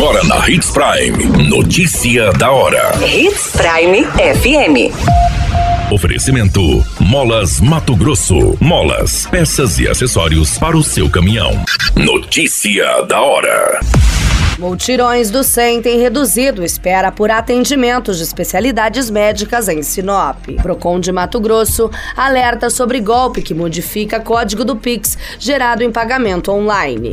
Agora na Hits Prime. Notícia da hora. Hits Prime FM. Oferecimento: Molas Mato Grosso. Molas, peças e acessórios para o seu caminhão. Notícia da hora. Multirões do SEM têm reduzido espera por atendimentos de especialidades médicas em Sinop. Procon de Mato Grosso alerta sobre golpe que modifica código do Pix gerado em pagamento online.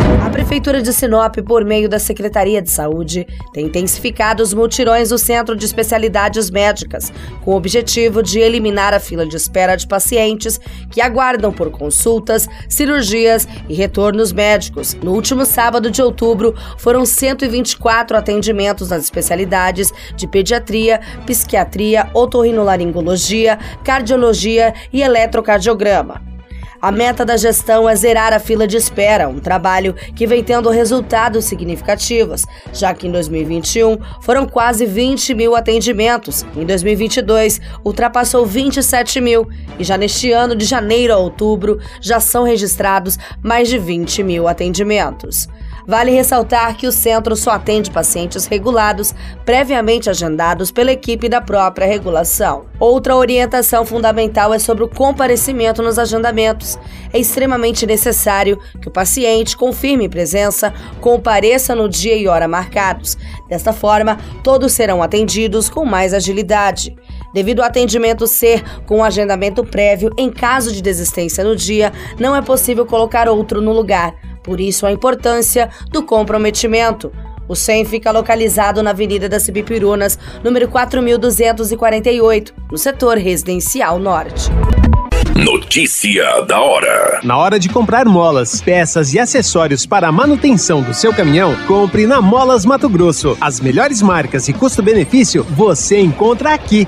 A Prefeitura de Sinop, por meio da Secretaria de Saúde, tem intensificado os mutirões do Centro de Especialidades Médicas, com o objetivo de eliminar a fila de espera de pacientes que aguardam por consultas, cirurgias e retornos médicos. No último sábado de outubro, foram 124 atendimentos nas especialidades de pediatria, psiquiatria, otorrinolaringologia, cardiologia e eletrocardiograma. A meta da gestão é zerar a fila de espera, um trabalho que vem tendo resultados significativos, já que em 2021 foram quase 20 mil atendimentos, em 2022 ultrapassou 27 mil e já neste ano, de janeiro a outubro, já são registrados mais de 20 mil atendimentos. Vale ressaltar que o centro só atende pacientes regulados, previamente agendados pela equipe da própria regulação. Outra orientação fundamental é sobre o comparecimento nos agendamentos. É extremamente necessário que o paciente confirme presença, compareça no dia e hora marcados. Desta forma, todos serão atendidos com mais agilidade. Devido ao atendimento ser com agendamento prévio, em caso de desistência no dia, não é possível colocar outro no lugar. Por isso, a importância do comprometimento. O SEM fica localizado na Avenida das Cibipirunas, número 4248, no setor residencial norte. Notícia da hora. Na hora de comprar molas, peças e acessórios para a manutenção do seu caminhão, compre na Molas Mato Grosso. As melhores marcas e custo-benefício você encontra aqui.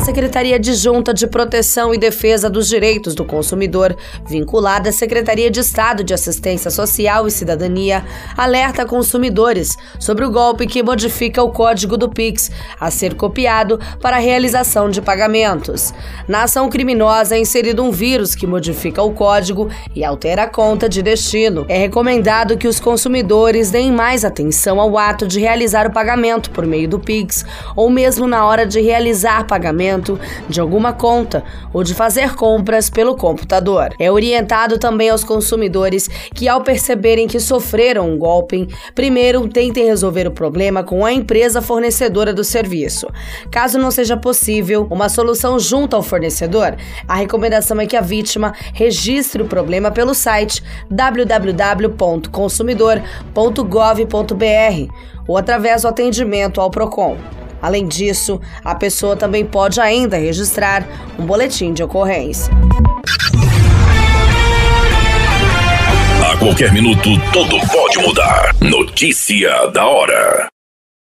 A Secretaria Adjunta de Proteção e Defesa dos Direitos do Consumidor, vinculada à Secretaria de Estado de Assistência Social e Cidadania, alerta consumidores sobre o golpe que modifica o código do Pix a ser copiado para a realização de pagamentos. Na ação criminosa é inserido um vírus que modifica o código e altera a conta de destino. É recomendado que os consumidores deem mais atenção ao ato de realizar o pagamento por meio do Pix ou mesmo na hora de realizar pagamento pagamento de alguma conta ou de fazer compras pelo computador. É orientado também aos consumidores que, ao perceberem que sofreram um golpe, primeiro tentem resolver o problema com a empresa fornecedora do serviço. Caso não seja possível uma solução junto ao fornecedor, a recomendação é que a vítima registre o problema pelo site www.consumidor.gov.br ou através do atendimento ao Procon. Além disso, a pessoa também pode ainda registrar um boletim de ocorrência. A qualquer minuto, tudo pode mudar. Notícia da hora.